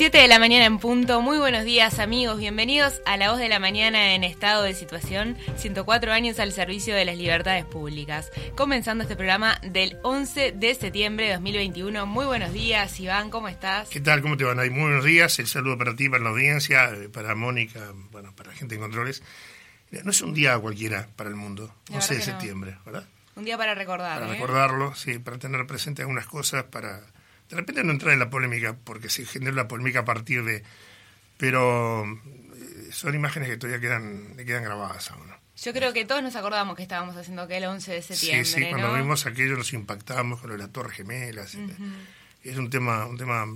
7 de la mañana en punto. Muy buenos días, amigos. Bienvenidos a La Voz de la Mañana en estado de situación. 104 años al servicio de las libertades públicas. Comenzando este programa del 11 de septiembre de 2021. Muy buenos días, Iván. ¿Cómo estás? ¿Qué tal? ¿Cómo te van? Muy buenos días. El saludo para ti, para la audiencia, eh, para Mónica, bueno, para la gente en controles. No es un día cualquiera para el mundo, 11 de septiembre, ¿verdad? Un día para recordar. Para ¿eh? recordarlo, sí, para tener presente algunas cosas, para de repente no entrar en la polémica, porque se genera la polémica a partir de... Pero eh, son imágenes que todavía quedan, le quedan grabadas a uno. Yo creo que todos nos acordamos que estábamos haciendo aquel 11 de septiembre. Sí, sí, cuando vimos aquello nos impactamos con lo de la Torre Gemelas. Es un tema, un tema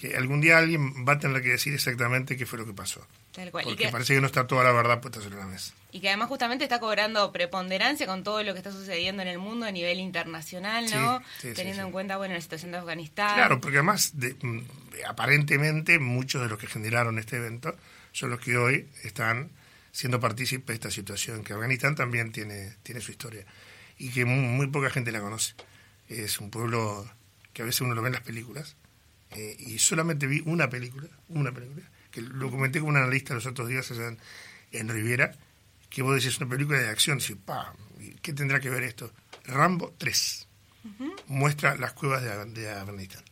que algún día alguien va a tener que decir exactamente qué fue lo que pasó. Tal cual. Porque parece que no está toda la verdad puesta sobre la mesa. Y que además justamente está cobrando preponderancia con todo lo que está sucediendo en el mundo a nivel internacional, ¿no? Teniendo en cuenta, bueno, la situación de Afganistán. Claro, porque además, de, mm, aparentemente, muchos de los que generaron este evento son los que hoy están siendo partícipes de esta situación, que Afganistán también tiene, tiene su historia y que muy, poca gente la conoce. Es un pueblo que a veces uno lo ve en las películas eh, y solamente vi una película, una película, que lo comenté con un analista los otros días allá en, Riviera, que vos decís una película de acción, pa, ¿qué tendrá que ver esto? Rambo 3 muestra las cuevas de, Afganistán.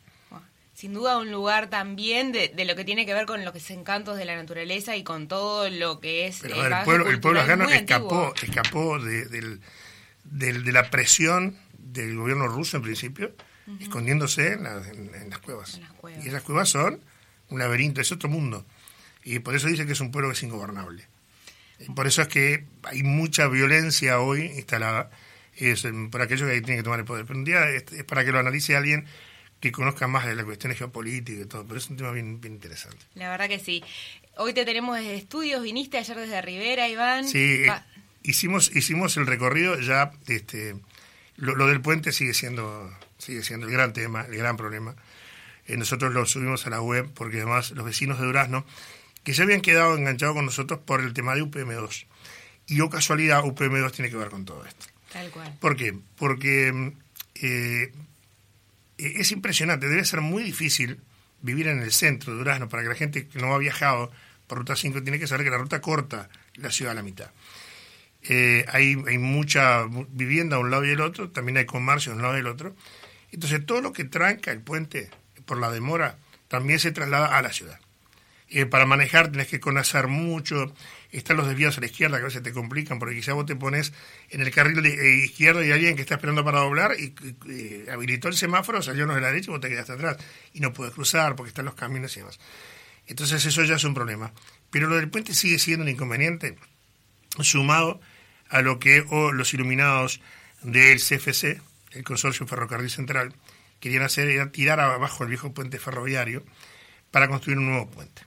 Sin duda un lugar también de, lo que tiene que ver con los encantos de la naturaleza y con todo lo que es... Pero, el, pueblo, el pueblo afgano escapó, escapó de, la presión del gobierno ruso en principio, escondiéndose en, las cuevas. Y esas cuevas son un laberinto, es otro mundo. Y por eso dice que es un pueblo que es ingobernable. por eso es que hay mucha violencia hoy instalada es por aquello que tiene que tomar el poder. Pero un día es, para que lo analice alguien que conozca más de las cuestiones geopolíticas y todo, pero es un tema bien, interesante. La verdad que sí. Hoy te tenemos desde estudios, viniste ayer desde Rivera, Iván. Sí, hicimos, hicimos el recorrido, ya este, lo, del puente sigue siendo, sigue siendo el gran tema, el gran problema. Eh, nosotros lo subimos a la web porque además los vecinos de Durazno, que se habían quedado enganchados con nosotros por el tema de UPM2. Y o casualidad, UPM2 tiene que ver con todo esto. Tal cual. ¿Por qué? Porque eh, es impresionante, debe ser muy difícil vivir en el centro de Durazno para que la gente que no ha viajado por Ruta 5 tiene que saber que la ruta corta la ciudad a la mitad. Eh, hay, mucha vivienda a un lado y el otro, también hay comercio a un lado y el otro. Entonces todo lo que tranca el puente por la demora también se traslada a la ciudad. Eh, para manejar tenés que conocer mucho, están los desvíos a la izquierda que a veces te complican, porque quizá vos te pones en el carril eh, izquierdo y alguien que está esperando para doblar y, habilitó el semáforo, salió uno de la derecha y vos te quedaste atrás y no puedes cruzar porque están los caminos y demás. Entonces eso ya es un problema. Pero lo del puente sigue siendo un inconveniente, sumado a lo que los iluminados del CFC, el Consorcio Ferrocarril Central, querían hacer era tirar abajo el viejo puente ferroviario para construir un nuevo puente.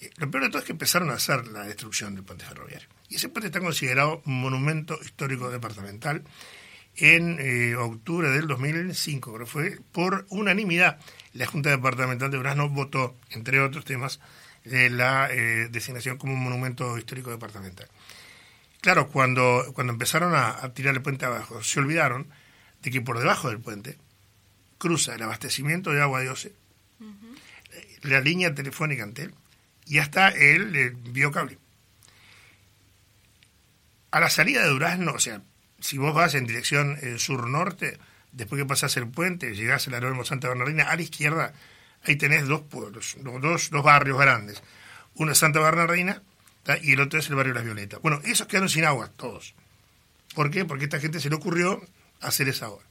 Eh, lo peor de todo es que empezaron a hacer la destrucción del puente ferroviario. Y ese puente está considerado monumento histórico departamental en eh, octubre del 2005, creo que fue por unanimidad. La Junta Departamental de Durazno votó, entre otros temas, la eh, designación como un monumento histórico departamental. Claro, cuando, cuando empezaron a, tirar el puente abajo, se olvidaron de que por debajo del puente cruza el abastecimiento de agua de Ose, la línea telefónica Antel y hasta el, biocable. A la salida de Durazno, o sea, si vos vas en dirección eh, sur-norte, después que pasás el puente, llegás al aeródromo Santa Bernardina, a la izquierda, ahí tenés dos pueblos, dos, dos barrios grandes. Uno es Santa Bernardina y el otro es el barrio Las Violetas. Bueno, esos quedaron sin agua, todos. ¿Por qué? Porque a esta gente se le ocurrió hacer esa obra.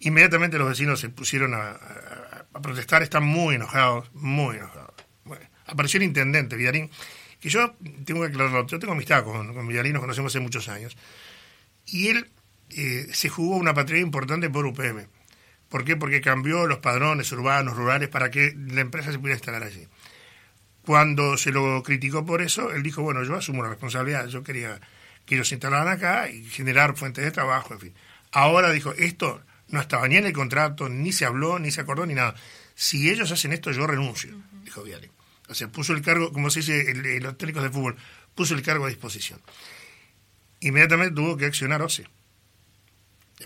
Inmediatamente los vecinos se pusieron a, protestar, están muy enojados, muy enojados apareció el intendente Villarín, que yo tengo que aclararlo, yo tengo amistad con, con nos conocemos hace muchos años, y él eh, se jugó una patria importante por UPM. ¿Por qué? Porque cambió los padrones urbanos, rurales, para que la empresa se pudiera instalar allí. Cuando se lo criticó por eso, él dijo, bueno, yo asumo la responsabilidad, yo quería que ellos se instalaran acá y generar fuentes de trabajo, en fin. Ahora dijo, esto no estaba ni en el contrato, ni se habló, ni se acordó, ni nada. Si ellos hacen esto, yo renuncio, dijo Villarín. O sea, puso el cargo, como se dice en los técnicos de fútbol, puso el cargo a disposición. Inmediatamente tuvo que accionar OCE.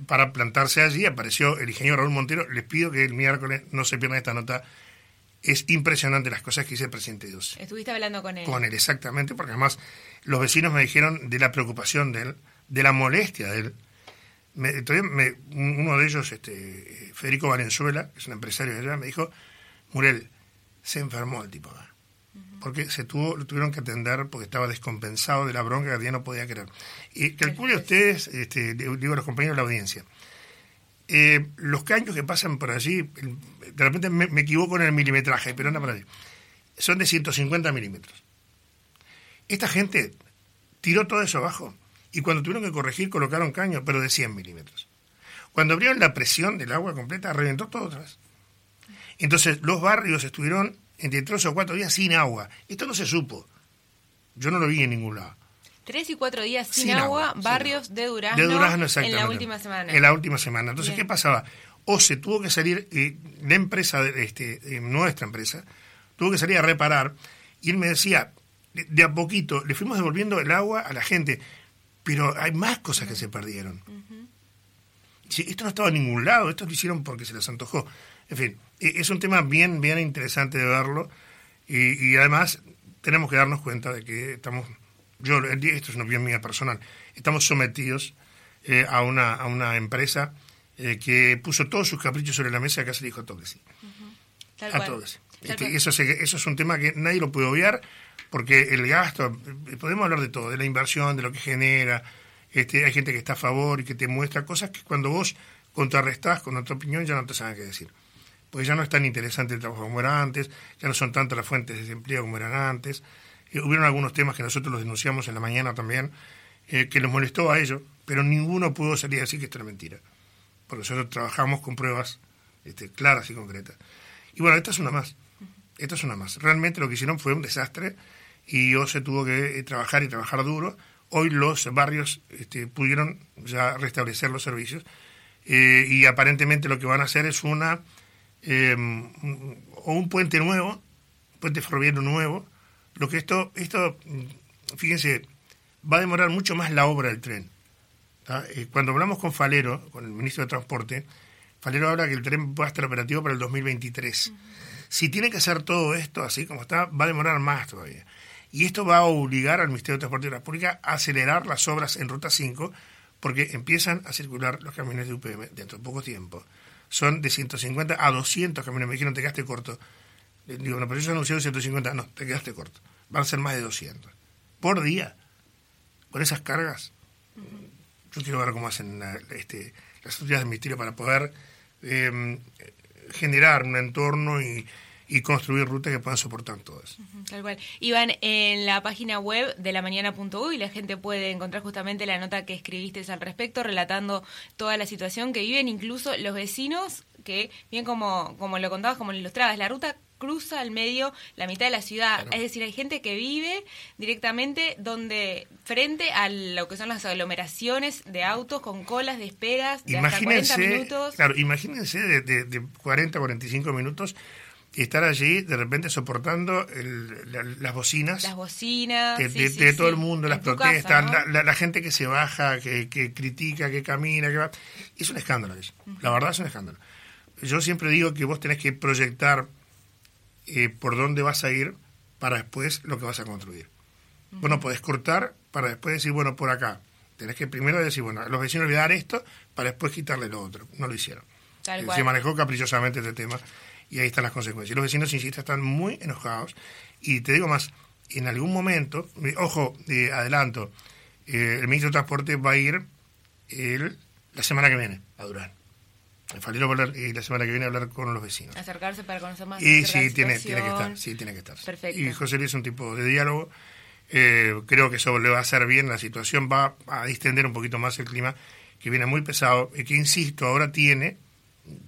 Para plantarse allí apareció el ingeniero Raúl Montero. Les pido que el miércoles no se pierdan esta nota. Es impresionante las cosas que dice el presidente Dios. Estuviste hablando con él. Con él, exactamente, porque además los vecinos me dijeron de la preocupación de él, de la molestia de él. uno de ellos, este, Federico Valenzuela, que es un empresario de allá, me dijo, Murel, se enfermó el tipo porque se tuvo, lo tuvieron que atender porque estaba descompensado de la bronca que ya no podía creer. Y calcule ustedes, este, digo a los compañeros de la audiencia, eh, los caños que pasan por allí, de repente me, equivoco en el milimetraje, pero anda por allí, son de 150 milímetros. Esta gente tiró todo eso abajo y cuando tuvieron que corregir colocaron caños, pero de 100 milímetros. Cuando abrieron la presión del agua completa, reventó todo vez. Entonces los barrios estuvieron entre tres o cuatro días sin agua. Esto no se supo. Yo no lo vi en ningún lado. Tres y cuatro días sin, agua, barrios de Durazno, de Durazno en la última semana. En la última semana. Entonces, ¿qué pasaba? O se tuvo que salir, eh, la empresa, este, eh, nuestra empresa, tuvo que salir a reparar, y él me decía, de, a poquito, le fuimos devolviendo el agua a la gente, pero hay más cosas que se perdieron. esto no estaba en ningún lado, esto lo hicieron porque se les antojó. En fin, e, es un tema bien, bien interesante de verlo, y además tenemos que darnos cuenta de que estamos yo, esto es una opinión mía personal, estamos sometidos eh, a, una, a una empresa eh, que puso todos sus caprichos sobre la mesa acá se dijo todo que sí. A todo que sí. Este, eso, eso es un tema que nadie lo puede obviar porque el gasto, eh, podemos hablar de todo, de la inversión, de lo que genera, este, hay gente que está a favor y que te muestra cosas que cuando vos contrarrestás con otra opinión ya no te saben qué decir. Porque ya no es tan interesante el trabajo como era antes, ya no son tantas las fuentes de desempleo como eran antes, eh, hubieron algunos temas que nosotros los denunciamos en la mañana también, eh, que les molestó a ellos, pero ninguno pudo salir a decir que esto era mentira. Porque nosotros trabajamos con pruebas este, claras y concretas. Y bueno, esta es una más. Esta es una más. Realmente lo que hicieron fue un desastre y yo se tuvo que eh, trabajar y trabajar duro. Hoy los barrios este, pudieron ya restablecer los servicios y aparentemente lo que van a hacer es una o un puente nuevo, puente ferroviario nuevo, lo que esto, esto, fíjense, va a demorar mucho más la obra del tren. Eh, cuando hablamos con Falero, con el ministro de Transporte, Falero habla que el tren va a estar operativo para el 2023. Si tiene que hacer todo esto así como está, va a demorar más todavía. Y esto va a obligar al Ministerio de Transporte y la Pública a acelerar las obras en Ruta 5 porque empiezan a circular los camiones de UPM dentro de poco tiempo. Son de 150 a 200 camiones. Me dijeron, te quedaste corto. Digo, no, pero yo anunciado 150. No, te quedaste corto. Van a ser más de 200. Por día. Con esas cargas. Yo quiero ver cómo hacen este, las autoridades del ministerio para poder em, generar un entorno y, y construir rutas que puedan soportar todo eso. Tal cual. Iván, en la página web de la mañana.uy la gente puede encontrar justamente la nota que escribiste al respecto, relatando toda la situación que viven incluso los vecinos que, bien como, como lo contabas, como lo ilustrabas, la ruta cruza al medio la mitad de la ciudad. Es decir, hay gente que vive directamente donde frente a lo que son las aglomeraciones de autos con colas de esperas de hasta 40 minutos. Claro, imagínense de, de, 40 a 45 minutos y estar allí de repente soportando las bocinas. Las bocinas. De, todo el mundo, las protestas, la, gente que se baja, que, critica, que camina, que va. Es un escándalo eso. La verdad es un escándalo. Yo siempre digo que vos tenés que proyectar eh, por dónde vas a ir para después lo que vas a construir. Bueno, podés cortar para después decir, bueno, por acá. Tenés que primero decir, bueno, a los vecinos le dar esto para después quitarle lo otro. No lo hicieron. Eh, se manejó caprichosamente este tema y ahí están las consecuencias. Los vecinos, insisto, están muy enojados. Y te digo más, en algún momento, eh, ojo, adelanto, el ministro de Transporte va a ir el, la semana que viene a Durán. Falero va y la semana que viene hablar con los vecinos. Acercarse para conocer más. Y sí, tiene, tiene que estar, sí, tiene que estar. Perfecto. Y José Luis es un tipo de diálogo. Eh, creo que eso le va a hacer bien la situación, va a distender un poquito más el clima, que viene muy pesado, y que, insisto, ahora tiene,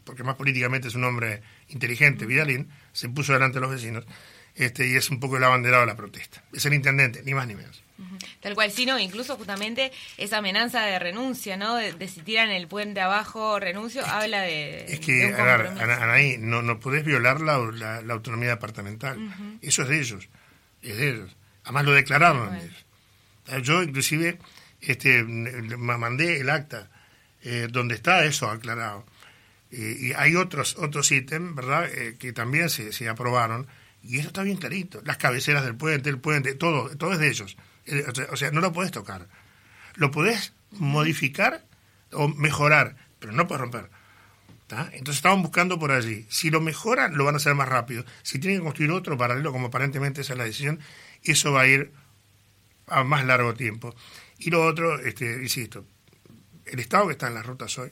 porque más políticamente es un hombre inteligente, Vidalín, se puso delante de los vecinos, este, y es un poco el abanderado de la protesta. Es el intendente, ni más ni menos. Tal cual, sí, no, incluso justamente esa amenaza de renuncia, ¿no? De, si tiran el puente abajo, renuncio, habla de. Es que, a ver, Anaí, no, no podés violar la, la, autonomía departamental. Eso es de ellos, es de ellos. Además lo declararon ellos. Yo, inclusive, este, mandé el acta eh, donde está eso aclarado. Eh, y hay otros otros ítems, ¿verdad?, eh, que también se, se aprobaron, y eso está bien clarito. Las cabeceras del puente, el puente, todo, todo es de ellos. Eh, o sea, no lo puedes tocar. Lo podés modificar o mejorar, pero no puedes romper. ¿tá? Entonces estaban buscando por allí. Si lo mejoran, lo van a hacer más rápido. Si tienen que construir otro paralelo, como aparentemente esa es la decisión, eso va a ir a más largo tiempo. Y lo otro, este, insisto, el estado que está en las rutas hoy,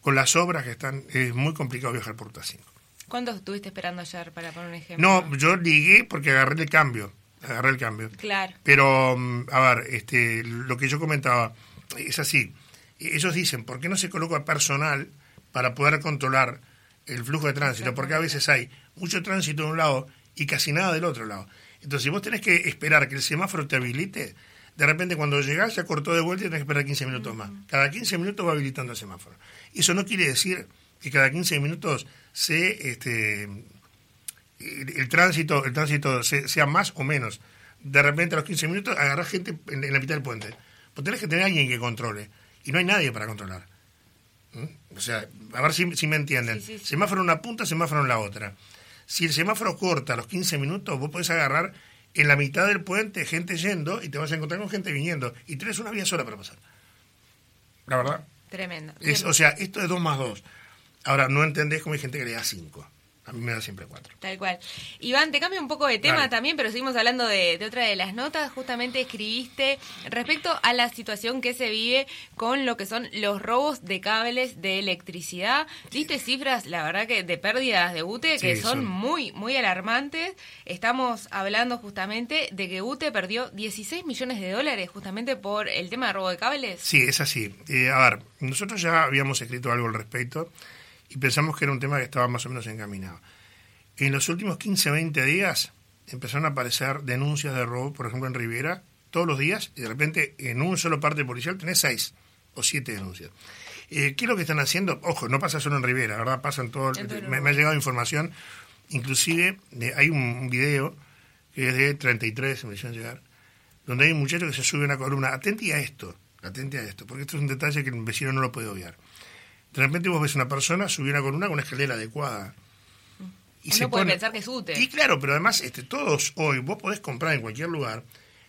con las obras que están, es muy complicado viajar por ruta 5. ¿Cuánto estuviste esperando ayer para poner un ejemplo? No, yo ligué porque agarré el cambio, agarré el cambio. Claro. Pero, mm, a ver, este, lo que yo comentaba es así. Ellos dicen, ¿por qué no se coloca personal para poder controlar el flujo de tránsito? Porque a veces hay mucho tránsito de un lado y casi nada del otro lado. Entonces, si vos tenés que esperar que el semáforo te habilite, de repente cuando llegás ya cortó de vuelta y tenés que esperar 15 minutos más. Cada 15 minutos va habilitando el semáforo. Eso no quiere decir que cada 15 minutos se este el, tránsito el tránsito se- sea más o menos. De repente a los 15 minutos agarrás gente en, la mitad del puente. Pues tenés que tener a alguien que controle. Y no hay nadie para controlar. ¿Mm? O sea, a ver si, si me entienden. Sí, sí, sí. Semáforo en una punta, semáforo en la otra. Si el semáforo corta a los 15 minutos, vos podés agarrar en la mitad del puente gente yendo y te vas a encontrar con gente viniendo. Y tenés una vía sola para pasar. La verdad. Tremendo. Es, o sea, esto es 2 más 2. Ahora, no entendés cómo hay gente que le da 5. A mí me da siempre 4. Tal cual. Iván, te cambio un poco de tema Dale. también, pero seguimos hablando de, de otra de las notas. Justamente escribiste respecto a la situación que se vive con lo que son los robos de cables de electricidad. Diste cifras, la verdad que de pérdidas de UTE que Sí, son, son- muy, muy alarmantes. Estamos hablando justamente de que UTE perdió 16 millones de dólares justamente por el tema de robo de cables. Sí, es así. Eh, a ver, nosotros ya habíamos escrito algo al respecto y pensamos que era un tema que estaba más o menos encaminado. En los últimos 15, 20 días empezaron a aparecer denuncias de robo, por ejemplo en Riviera, todos los días, y de repente en un solo parte policial tenés seis o siete denuncias. Eh, ¿Qué es lo que están haciendo? Ojo, no pasa solo en Rivera, ¿verdad? Pasa en todo. el- me, me ha llegado información, inclusive eh, hay un, un video que es de 33, me hicieron llegar, donde hay un muchacho que se sube a una columna. Atente a esto, atente a esto, porque esto es un detalle que el vecino no lo puede obviar. De repente vos ves una persona subir una columna con una escalera adecuada. Y Uno puede pensar que es UTE. Y claro, pero además este, todos hoy, vos podés comprar en cualquier lugar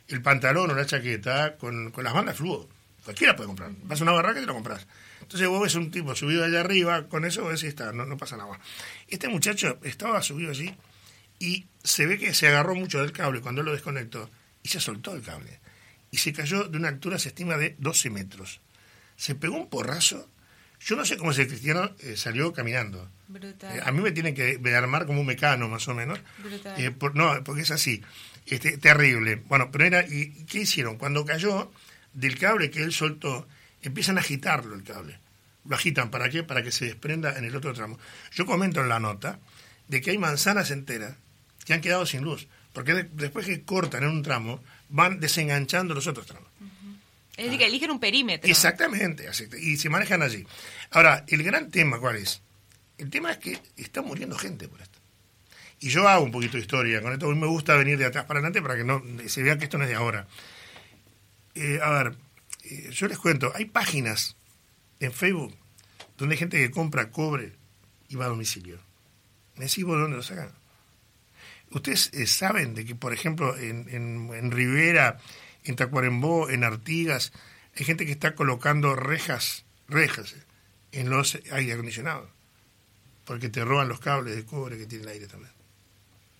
el pantalón o la chaqueta con, con las bandas fluo. Cualquiera puede comprar. Vas a una barraca y te lo compras. Entonces vos ves un tipo subido allá arriba, con eso vos decís, está, no, no pasa nada. Este muchacho estaba subido allí y se ve que se agarró mucho del cable cuando él lo desconectó y se soltó el cable. Y se cayó de una altura, se estima, de 12 metros. Se pegó un porrazo. Yo no sé cómo ese cristiano eh, salió caminando. Brutal. Eh, a mí me tienen que armar como un mecano, más o menos. Brutal. Eh, por- no, porque es así. Este, terrible. Bueno, pero era. ¿Y qué hicieron? Cuando cayó del cable que él soltó, empiezan a agitarlo el cable. Lo agitan, ¿para qué? Para que se desprenda en el otro tramo. Yo comento en la nota de que hay manzanas enteras que han quedado sin luz. Porque de- después que cortan en un tramo, van desenganchando los otros tramos. Es decir, que eligen un perímetro. Exactamente, y se manejan allí. Ahora, el gran tema, ¿cuál es? El tema es que está muriendo gente por esto. Y yo hago un poquito de historia con esto, a mí me gusta venir de atrás para adelante para que no se vea que esto no es de ahora. Eh, a ver, eh, yo les cuento, hay páginas en Facebook donde hay gente que compra cobre y va a domicilio. ¿Me decís vos de dónde lo sacan? Ustedes eh, saben de que, por ejemplo, en, en, en Rivera, en Tacuarembó, en Artigas, hay gente que está colocando rejas, rejas, eh, en los aire acondicionados. Porque te roban los cables de cobre que tiene el aire también.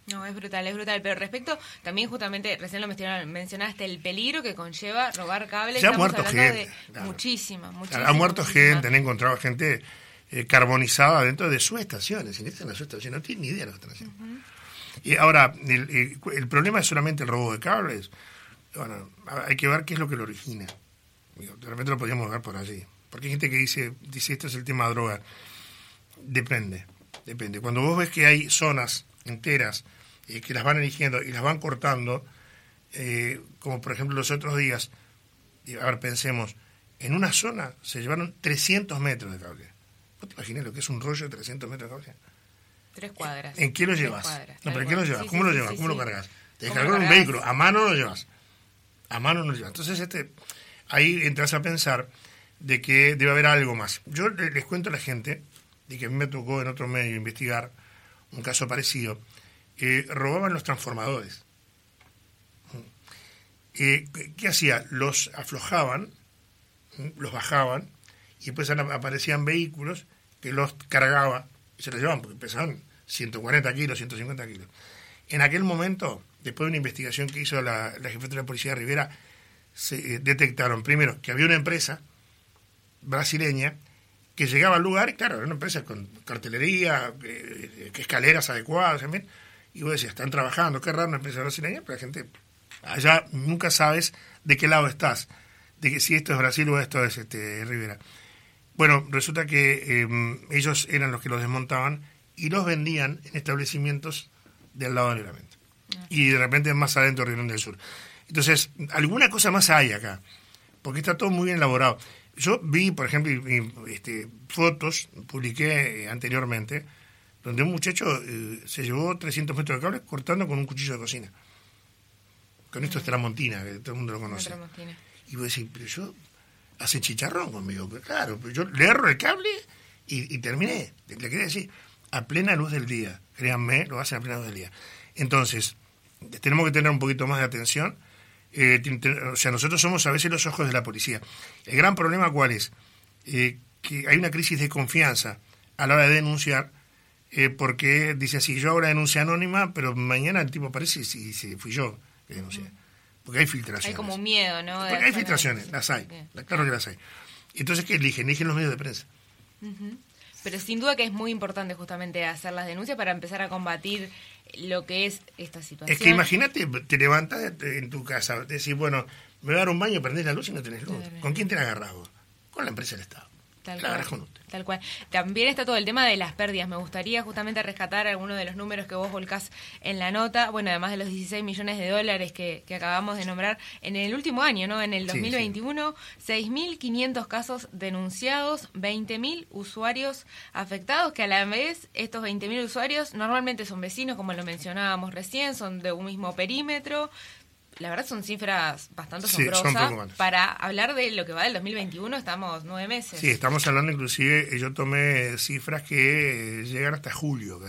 No, es brutal, es brutal. Pero respecto, también justamente, recién lo mencionaste, el peligro que conlleva robar cables. Se ha muerto gente, de claro. muchísima, muchísima. Ha muerto muchísima. gente, han encontrado gente eh, carbonizada dentro de sus estaciones. Ingresan a sus estaciones, no tienen ni idea de lo que están haciendo. Y ahora, el, el- el problema es solamente el robo de cables. Bueno, hay que ver qué es lo que lo origina. De repente lo podríamos ver por allí. Porque hay gente que dice, dice esto es el tema droga. Depende, depende. Cuando vos ves que hay zonas enteras eh, que las van eligiendo y las van cortando, eh, como por ejemplo los otros días, a ver, pensemos, en una zona se llevaron 300 metros de cable. ¿Vos te imaginas lo que es un rollo de 300 metros de cable? Tres cuadras. ¿En qué lo llevas? cuadras, No, pero ¿en qué lo llevas? Sí, ¿Cómo sí, lo llevas? sí, ¿Cómo lo cargas? Te ¿Cómo descargó lo en un vehículo, a mano no lo llevas. A mano no lo llevas. Entonces, este, ahí entras a pensar de que debe haber algo más. Yo le- les cuento a la gente de que a mí me tocó en otro medio investigar un caso parecido, eh, robaban los transformadores. Eh, ¿Qué hacía? Los aflojaban, los bajaban, y después aparecían vehículos que los cargaba y se los llevaban, porque pesaban 140 kilos, 150 kilos. En aquel momento, después de una investigación que hizo la, la de policía de Rivera, se eh, detectaron primero que había una empresa brasileña que llegaba al lugar, y claro, era una empresa con cartelería, eh, escaleras adecuadas, fin, y vos decías, están trabajando, qué raro una empresa brasileña, pero la gente, allá nunca sabes de qué lado estás, de que si esto es Brasil o esto es este Rivera. Bueno, resulta que em, ellos eran los que los desmontaban y los vendían en establecimientos del lado del Libramento. Y de repente más adentro de Río del Sur. Entonces, alguna cosa más hay acá, porque está todo muy bien elaborado. Yo vi, por ejemplo, este, fotos, publiqué eh, anteriormente, donde un muchacho eh, se llevó 300 metros de cable cortando con un cuchillo de cocina. Con esto es Tramontina, que todo el mundo lo conoce. Y vos decís, pero yo, hace chicharrón conmigo. Pero claro, pero yo le erro el cable y, terminé. Le, quería decir, a plena luz del día. Créanme, lo hacen a plena luz del día. Entonces, tenemos que tener un poquito más de atención eh, o sea, nosotros somos a veces los ojos de la policía. El gran problema cuál es? Eh, que hay una crisis de confianza a la hora de denunciar, eh, porque dice así, yo ahora denuncia anónima, pero mañana el tipo aparece y si, fui yo que denuncié. Porque hay filtraciones. Hay como miedo, ¿no? Porque hay filtraciones, las hay, claro que las hay. Entonces, ¿qué eligen? Eligen los medios de prensa. Pero sin duda que es muy importante justamente hacer las denuncias para empezar a combatir lo que es esta situación. Es que imagínate, te levantas en tu casa, decís, bueno, me voy a dar un baño, prendés la luz y no tenés luz. ¿Con quién te has agarrado? Con la empresa del Estado. Tal cual, tal cual. También está todo el tema de las pérdidas. Me gustaría justamente rescatar algunos de los números que vos volcás en la nota. Bueno, además de los 16 millones de dólares que, acabamos de nombrar en el último año, ¿no? En el 2021, 6.500 casos denunciados, 20.000 usuarios afectados, que a la vez estos 20.000 usuarios normalmente son vecinos, como lo mencionábamos recién, son de un mismo perímetro, la verdad son cifras bastante asombrosas. para hablar de lo que va del 2021 estamos nueve meses. Sí, estamos hablando inclusive, yo tomé cifras que llegan hasta julio.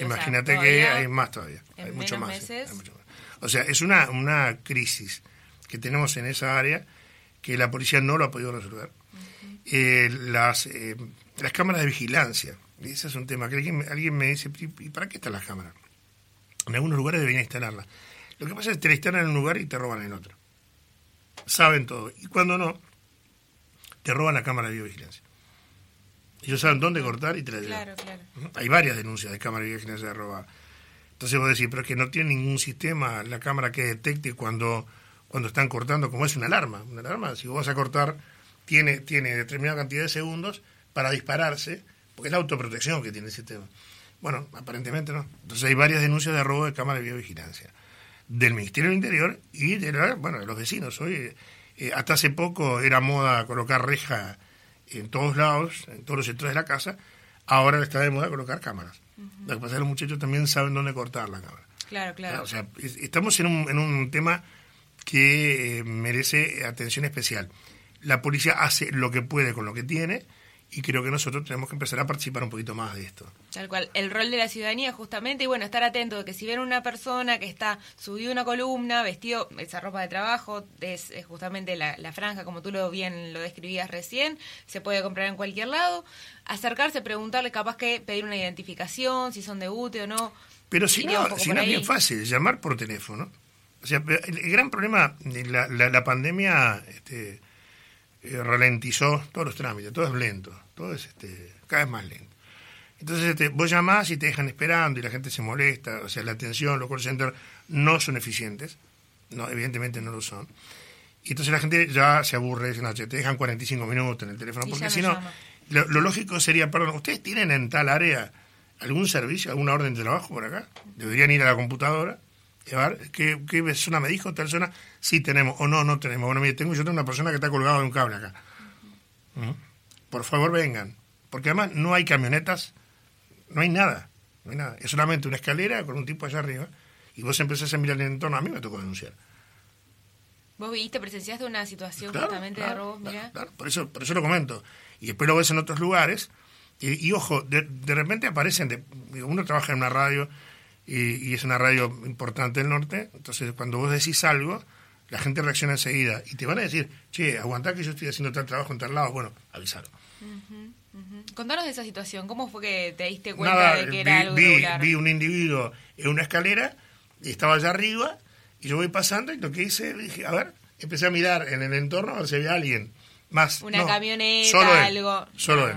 imagínate que hay más todavía. Hay mucho más, O sea, es una, una crisis que tenemos en esa área que la policía no lo ha podido resolver. Eh, las, eh, las cámaras de vigilancia, ese es un tema que alguien, alguien me dice, ¿y para qué están las cámaras? En algunos lugares deberían instalarlas lo que pasa es que te la instalan en un lugar y te roban en otro. Saben todo. Y cuando no, te roban la cámara de videovigilancia. Ellos saben dónde cortar y te la llevan. Claro, claro. Hay varias denuncias de cámara de videovigilancia de robar. Entonces vos decís, pero es que no tiene ningún sistema la cámara que detecte cuando, cuando están cortando, como es una alarma. Una alarma, si vos vas a cortar, tiene, tiene determinada cantidad de segundos para dispararse, porque es la autoprotección que tiene el sistema. Bueno, aparentemente no. Entonces hay varias denuncias de robo de cámara de videovigilancia del Ministerio del Interior y de, bueno, de los vecinos. Hoy, eh, hasta hace poco era moda colocar reja en todos lados, en todos los sectores de la casa, ahora está de moda colocar cámaras. Lo que pasa es que los muchachos también saben dónde cortar la cámara. Claro, claro. O sea, estamos en un, en un tema que eh, merece atención especial. La policía hace lo que puede con lo que tiene y creo que nosotros tenemos que empezar a participar un poquito más de esto. Tal cual, el rol de la ciudadanía justamente, y bueno, estar atento de que si ven una persona que está subido una columna, vestido esa ropa de trabajo, es, justamente la, franja, como tú lo bien lo describías recién, se puede comprar en cualquier lado, acercarse, preguntarle, capaz que pedir una identificación, si son de UTE o no. Pero si no, si no es bien fácil, llamar por teléfono. O sea, el, gran problema, la, la, la pandemia este, eh, ralentizó todos los trámites, todo es lento todo es este, cada vez más lento. Entonces este, vos llamás y te dejan esperando y la gente se molesta, o sea, la atención, los call centers no son eficientes, no, evidentemente no lo son. Y entonces la gente ya se aburre, dice, no, te dejan 45 minutos en el teléfono, porque si no, lo, lógico sería, perdón, ¿ustedes tienen en tal área algún servicio, alguna orden de trabajo por acá? Deberían ir a la computadora, ¿qué, qué zona me dijo tal zona? Sí tenemos, o no, no tenemos. Bueno, mire, tengo, yo tengo una persona que está colgada de un cable acá por favor vengan. Porque además no hay camionetas, no hay nada, no hay nada. Es solamente una escalera con un tipo allá arriba y vos empezás a mirar el entorno. A mí me tocó denunciar. ¿Vos viste, presenciaste una situación justamente de robo? Claro, por eso, por eso lo comento. Y después lo ves en otros lugares Y, ojo, de, de, repente aparecen, de, uno trabaja en una radio y, y, es una radio importante del norte, entonces cuando vos decís algo, la gente reacciona enseguida y te van a decir, che, aguantá que yo estoy haciendo tal trabajo en tal lado, bueno, avisalo. Contanos de esa situación, ¿cómo fue que te diste cuenta de que era algo vi, vi un individuo en una escalera, y estaba allá arriba, y yo voy pasando y lo que hice, dije, a ver, empecé a mirar en el entorno a ver si había alguien más. Una camioneta, algo. Solo él.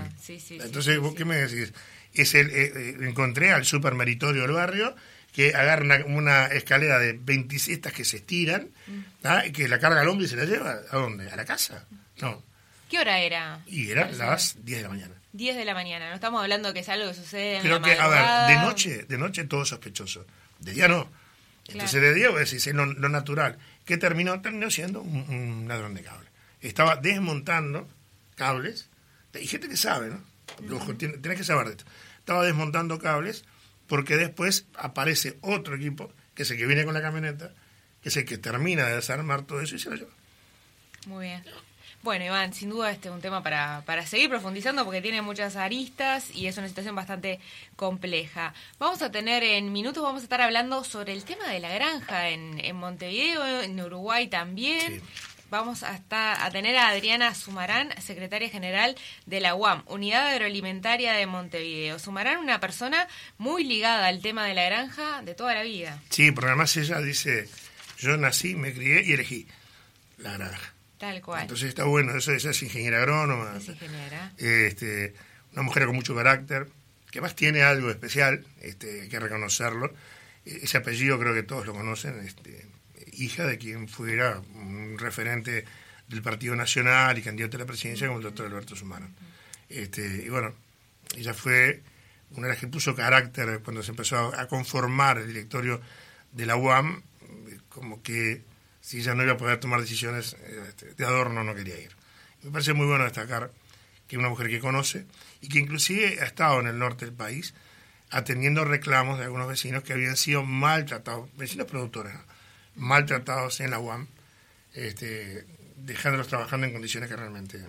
Entonces, ¿vos qué me decís? Es el, eh, eh, encontré al super meritorio del barrio que agarra una, escalera de 26 que se estiran, mm. ¿ah? y que la carga al hombre y se la lleva. ¿A dónde? ¿A la casa? No. ¿Qué hora era? Y era las 10 de la mañana. 10 de la mañana, no estamos hablando que es algo que sucede en Creo que, a ver, de noche, de noche todo sospechoso. De día no. Entonces de día, pues, es lo, lo natural. ¿Qué terminó? Terminó siendo un, ladrón de cable. Estaba desmontando cables. Hay gente que sabe, ¿no? Ojo, tienes, que saber de esto. Estaba desmontando cables porque después aparece otro equipo, que es el que viene con la camioneta, que es el que termina de desarmar todo eso y se lo lleva. Muy bien. Bueno, Iván, sin duda este es un tema para, para seguir profundizando porque tiene muchas aristas y es una situación bastante compleja. Vamos a tener en minutos, vamos a estar hablando sobre el tema de la granja en, en Montevideo, en Uruguay también. Vamos a, a tener a Adriana Sumarán, secretaria general de la UAM, Unidad Agroalimentaria de Montevideo. Sumarán, una persona muy ligada al tema de la granja de toda la vida. Sí, porque además ella dice, yo nací, me crié y elegí la granja. Tal cual. Entonces está bueno, eso, esa es ingeniera agrónoma. Es ingeniera. Este, una mujer con mucho carácter, que más tiene algo especial, este, hay que reconocerlo. E, ese apellido creo que todos lo conocen, este, hija de quien fuera un referente del Partido Nacional y candidato a la presidencia como el doctor Alberto Sumano. Este, y bueno, ella fue una de las que puso carácter cuando se empezó a conformar el directorio de la UAM, como que si ella no iba a poder tomar decisiones este, de adorno, no quería ir. Me parece muy bueno destacar que una mujer que conoce y que inclusive ha estado en el norte del país atendiendo reclamos de algunos vecinos que habían sido maltratados, vecinos productores, maltratados en la UAM, este, dejándolos trabajando en condiciones que realmente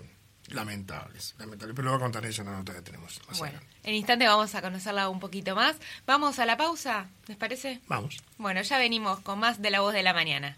lamentables, lamentables. Pero lo voy a contar eso en la nota que tenemos. bueno, en instante vamos a conocerla un poquito más. Vamos a la pausa, ¿les parece? Vamos. Bueno, ya venimos con más de la voz de la mañana.